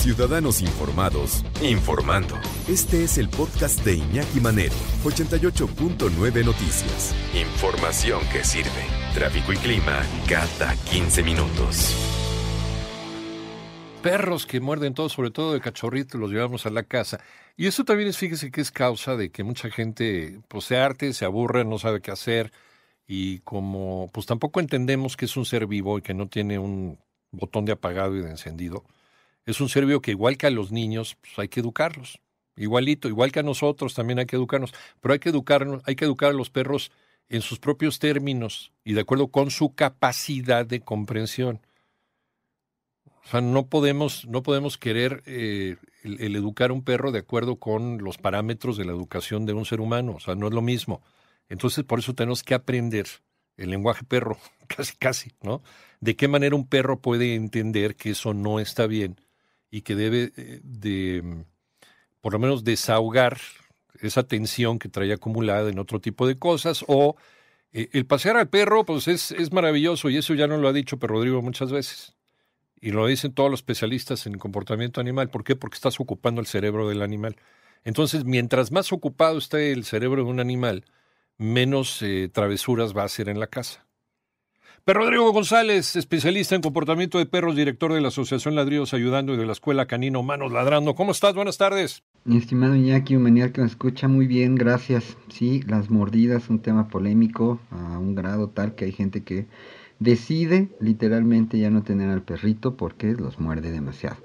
Ciudadanos Informados, informando. Este es el podcast de Iñaki Manero, 88.9 Noticias. Información que sirve. Tráfico y clima cada 15 minutos. Perros que muerden todo, sobre todo de cachorrito, los llevamos a la casa. Y eso también es, fíjese que es causa de que mucha gente pues, se arte, se aburre, no sabe qué hacer. Y como pues tampoco entendemos que es un ser vivo y que no tiene un botón de apagado y de encendido, es un ser vivo que igual que a los niños, pues hay que educarlos. Igualito, igual que a nosotros también hay que educarnos, pero hay que hay que educar a los perros en sus propios términos y de acuerdo con su capacidad de comprensión. O sea, no podemos, no podemos querer eh, el, educar a un perro de acuerdo con los parámetros de la educación de un ser humano. O sea, no es lo mismo. Entonces, por eso tenemos que aprender el lenguaje perro, casi, casi, ¿no? De qué manera un perro puede entender que eso no está bien y que debe eh, de, mm, por lo menos, desahogar esa tensión que trae acumulada en otro tipo de cosas o eh, el pasear al perro, pues es, es maravilloso y eso ya no lo ha dicho pero Rodrigo muchas veces. Y lo dicen todos los especialistas en comportamiento animal. ¿Por qué? Porque estás ocupando el cerebro del animal. Entonces, mientras más ocupado esté el cerebro de un animal, menos eh, travesuras va a hacer en la casa. Pero Rodrigo González, especialista en comportamiento de perros, director de la Asociación Ladridos Ayudando y de la Escuela Canino Manos Ladrando. ¿Cómo estás? Buenas tardes. Mi estimado Iñaki, humanidad que me escucha muy bien, gracias. Sí, las mordidas, un tema polémico a un grado tal que hay gente que decide literalmente ya no tener al perrito porque los muerde demasiado.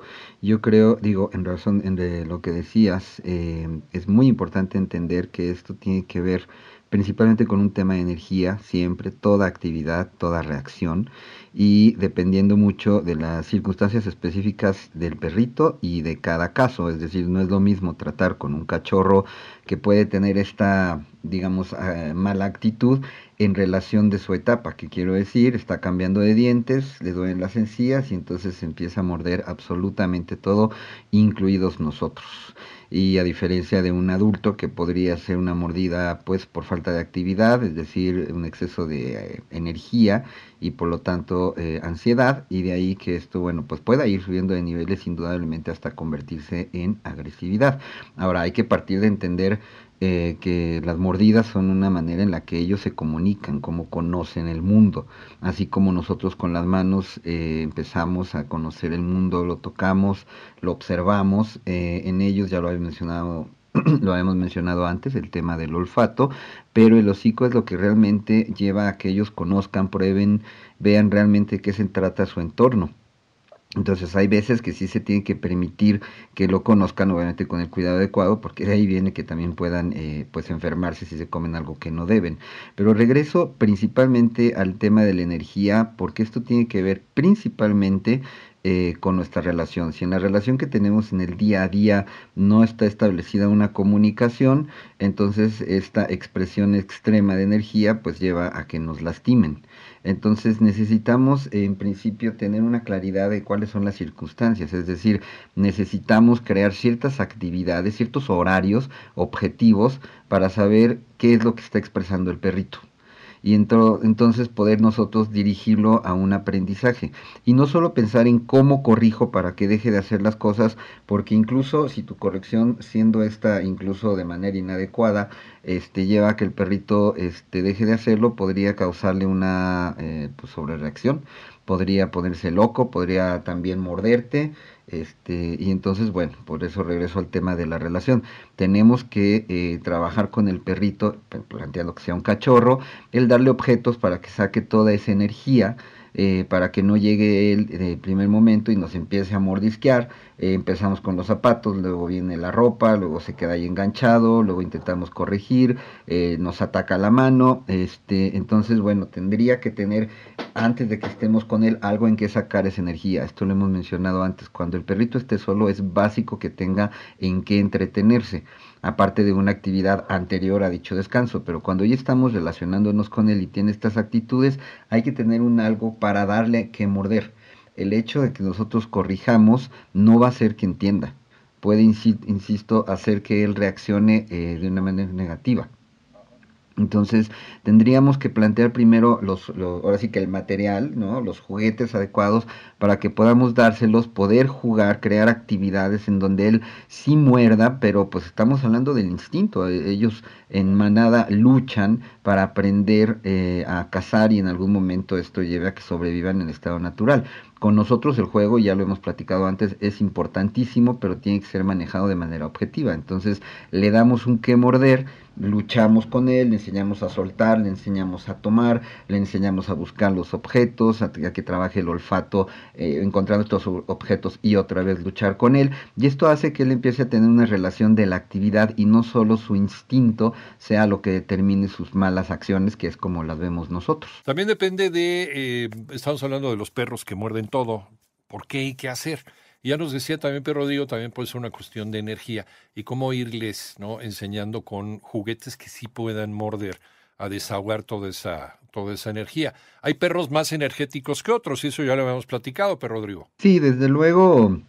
Yo creo, digo, en razón de lo que decías, eh, es muy importante entender que esto tiene que ver principalmente con un tema de energía, siempre, toda actividad, toda reacción, y dependiendo mucho de las circunstancias específicas del perrito y de cada caso, es decir, no es lo mismo tratar con un cachorro que puede tener esta, digamos, eh, mala actitud en relación de su etapa, que quiero decir, está cambiando de dientes, le duelen las encías y entonces empieza a morder absolutamente todo, incluidos nosotros y a diferencia de un adulto que podría ser una mordida pues por falta de actividad, es decir, un exceso de eh, energía y por lo tanto eh, ansiedad y de ahí que esto bueno pues pueda ir subiendo de niveles indudablemente hasta convertirse en agresividad. Ahora hay que partir de entender eh, que las mordidas son una manera en la que ellos se comunican, como conocen el mundo, así como nosotros con las manos eh, empezamos a conocer el mundo, lo tocamos, lo observamos, eh, en ellos ya lo había mencionado lo habíamos mencionado antes, el tema del olfato, pero el hocico es lo que realmente lleva a que ellos conozcan, prueben, vean realmente qué se trata su entorno. Entonces hay veces que sí se tiene que permitir que lo conozcan, obviamente con el cuidado adecuado, porque de ahí viene que también puedan eh, pues enfermarse si se comen algo que no deben. Pero regreso principalmente al tema de la energía, porque esto tiene que ver principalmente eh, con nuestra relación. Si en la relación que tenemos en el día a día no está establecida una comunicación, entonces esta expresión extrema de energía pues lleva a que nos lastimen. Entonces necesitamos en principio tener una claridad de cuáles son las circunstancias, es decir, necesitamos crear ciertas actividades, ciertos horarios, objetivos para saber qué es lo que está expresando el perrito y entonces poder nosotros dirigirlo a un aprendizaje. Y no solo pensar en cómo corrijo para que deje de hacer las cosas, porque incluso si tu corrección, siendo esta incluso de manera inadecuada, este, lleva a que el perrito este, deje de hacerlo, podría causarle una eh, pues, podría ponerse loco, podría también morderte, este, y entonces, bueno, por eso regreso al tema de la relación. Tenemos que eh, trabajar con el perrito, planteando que sea un cachorro, el darle objetos para que saque toda esa energía eh, para que no llegue él de primer momento y nos empiece a mordisquear. Eh, empezamos con los zapatos, luego viene la ropa, luego se queda ahí enganchado, luego intentamos corregir, eh, nos ataca la mano. Este, entonces, bueno, tendría que tener antes de que estemos con él algo en que sacar esa energía. Esto lo hemos mencionado antes. Cuando el perrito esté solo es básico que tenga en qué entretenerse aparte de una actividad anterior a dicho descanso, pero cuando ya estamos relacionándonos con él y tiene estas actitudes, hay que tener un algo para darle que morder. El hecho de que nosotros corrijamos no va a ser que entienda, puede, insisto, hacer que él reaccione eh, de una manera negativa. Entonces tendríamos que plantear primero los, ahora sí que el material, ¿no? los juguetes adecuados para que podamos dárselos, poder jugar, crear actividades en donde él sí muerda, pero pues estamos hablando del instinto. E, ellos en manada luchan para aprender eh, a cazar y en algún momento esto lleve a que sobrevivan en estado natural. Con nosotros el juego, ya lo hemos platicado antes, es importantísimo, pero tiene que ser manejado de manera objetiva. Entonces le damos un que morder luchamos con él, le enseñamos a soltar, le enseñamos a tomar, le enseñamos a buscar los objetos, a, que trabaje el olfato eh, encontrando estos objetos y otra vez luchar con él. Y esto hace que él empiece a tener una relación de la actividad y no solo su instinto sea lo que determine sus malas acciones, que es como las vemos nosotros. También depende de, eh, estamos hablando de los perros que muerden todo, ¿por qué y qué hacer? ya nos decía también Pedro Rodrigo, también puede ser una cuestión de energía y cómo irles ¿no? enseñando con juguetes que sí puedan morder a desahogar toda esa, toda esa energía. Hay perros más energéticos que otros, y eso ya lo habíamos platicado, Pedro Rodrigo. Sí, desde luego,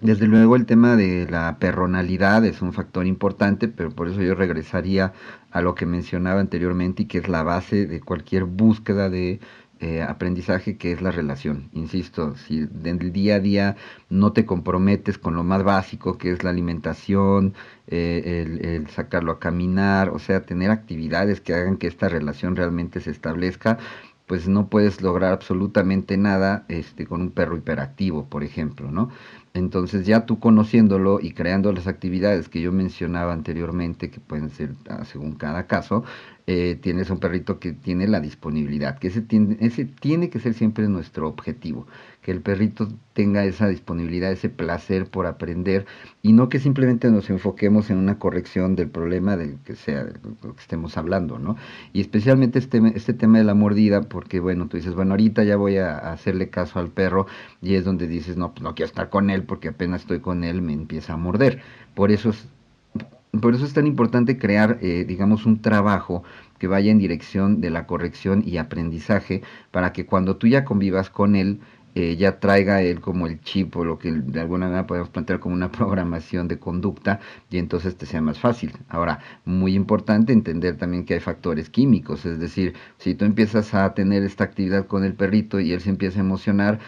desde luego el tema de la perronalidad es un factor importante, pero por eso yo regresaría a lo que mencionaba anteriormente y que es la base de cualquier búsqueda de eh, aprendizaje que es la relación. Insisto, si en el día a día no te comprometes con lo más básico que es la alimentación, eh, el, sacarlo a caminar, o sea, tener actividades que hagan que esta relación realmente se establezca, pues no puedes lograr absolutamente nada este, con un perro hiperactivo, por ejemplo, ¿no? Entonces ya tú conociéndolo y creando las actividades que yo mencionaba anteriormente, que pueden ser ah, según cada caso, eh, tienes un perrito que tiene la disponibilidad, que ese tiene, ese tiene que ser siempre nuestro objetivo, que el perrito tenga esa disponibilidad, ese placer por aprender y no que simplemente nos enfoquemos en una corrección del problema del que sea, de lo que estemos hablando, ¿no? Y especialmente este, este tema de la mordida, porque bueno, tú dices, bueno, ahorita ya voy a hacerle caso al perro y es donde dices, no, pues no quiero estar con él porque apenas estoy con él me empieza a morder. Por eso es, por eso es tan importante crear, eh, digamos, un trabajo que vaya en dirección de la corrección y aprendizaje para que cuando tú ya convivas con él, eh, ya traiga él como el chip o lo que de alguna manera podemos plantear como una programación de conducta y entonces te sea más fácil. Ahora, muy importante entender también que hay factores químicos, es decir, si tú empiezas a tener esta actividad con el perrito y él se empieza a emocionar,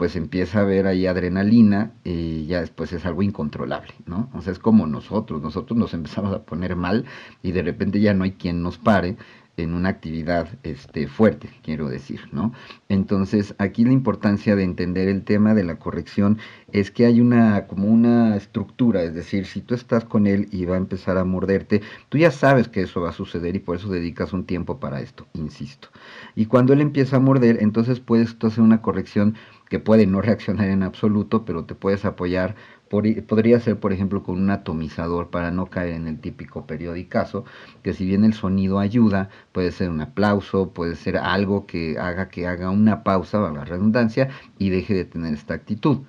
pues empieza a ver ahí adrenalina y ya después es algo incontrolable, ¿no? O sea, es como nosotros, nosotros nos empezamos a poner mal y de repente ya no hay quien nos pare en una actividad este, fuerte, quiero decir, ¿no? Entonces, aquí la importancia de entender el tema de la corrección es que hay una, como una estructura, es decir, si tú estás con él y va a empezar a morderte, tú ya sabes que eso va a suceder y por eso dedicas un tiempo para esto, insisto. Y cuando él empieza a morder, entonces puedes tú hacer una corrección que puede no reaccionar en absoluto, pero te puedes apoyar, podría ser por ejemplo con un atomizador para no caer en el típico periodicazo, que si bien el sonido ayuda, puede ser un aplauso, puede ser algo que haga que haga una pausa, a la redundancia, y deje de tener esta actitud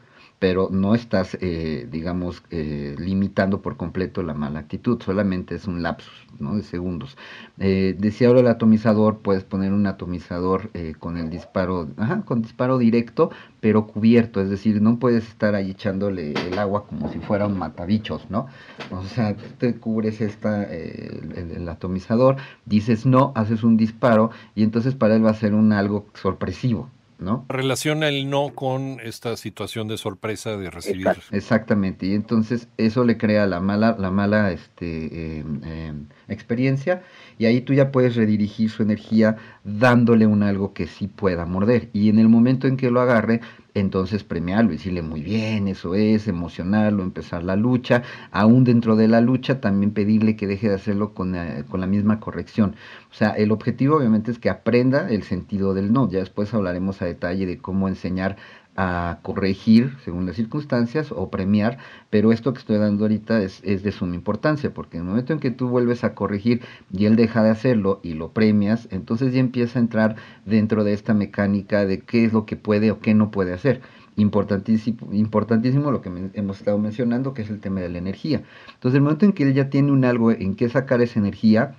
pero no estás, eh, digamos, eh, limitando por completo la mala actitud, solamente es un lapsus de segundos. Eh, decía ahora el atomizador, puedes poner un atomizador eh, con el disparo, ajá, con disparo directo, pero cubierto, es decir, no puedes estar ahí echándole el agua como si fuera un matabichos, ¿no? O sea, te cubres esta, el, el, atomizador, dices no, haces un disparo y entonces para él va a ser un algo sorpresivo, ¿no? Relaciona el no con esta situación de sorpresa de recibir. Exactamente, y entonces eso le crea la mala, la mala este, em, em, experiencia y ahí tú ya puedes redirigir su energía dándole un algo que sí pueda morder y en el momento en que lo agarre entonces premiarlo y decirle muy bien, eso es, emocionarlo, empezar la lucha, aún dentro de la lucha también pedirle que deje de hacerlo con, eh, con la misma corrección. O sea, el objetivo obviamente es que aprenda el sentido del no, ya después hablaremos a detalle de cómo enseñar a corregir según las circunstancias o premiar, pero esto que estoy dando ahorita es, es, de suma importancia, porque en el momento en que tú vuelves a corregir y él deja de hacerlo y lo premias, entonces ya empieza a entrar dentro de esta mecánica de qué es lo que puede o qué no puede hacer. Importantísimo, importantísimo lo que hemos estado mencionando, que es el tema de la energía. Entonces, el momento en que él ya tiene un algo en que sacar esa energía,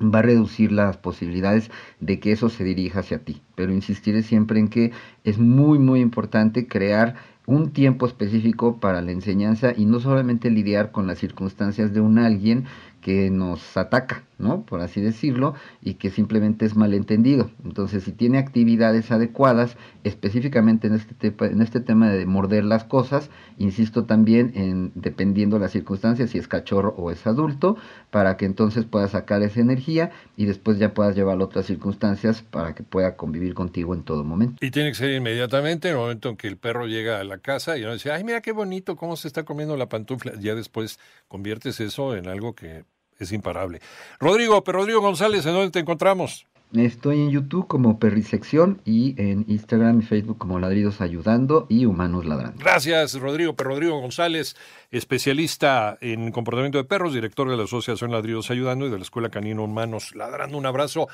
va a reducir las posibilidades de que eso se dirija hacia ti. Pero insistiré siempre en que es muy, muy importante crear un tiempo específico para la enseñanza y no solamente lidiar con las circunstancias de un alguien que nos ataca, ¿no? Por así decirlo, y que simplemente es malentendido. Entonces, si tiene actividades adecuadas, específicamente en este, en este tema de morder las cosas, insisto también en, dependiendo las circunstancias, si es cachorro o es adulto, para que entonces pueda sacar esa energía y después ya puedas llevarlo a otras circunstancias para que pueda convivir contigo en todo momento. Y tiene que ser inmediatamente, en el momento en que el perro llega a la casa y uno dice, ay, mira qué bonito, cómo se está comiendo la pantufla. Ya después conviertes eso en algo que es imparable. Rodrigo, pero Rodrigo González, ¿en dónde te encontramos? Estoy en YouTube como Perrisección y en Instagram y Facebook como Ladridos Ayudando y Humanos Ladrando. Gracias, Rodrigo. Pero Rodrigo González, especialista en comportamiento de perros, director de la Asociación Ladridos Ayudando y de la Escuela Canino Humanos Ladrando. Un abrazo.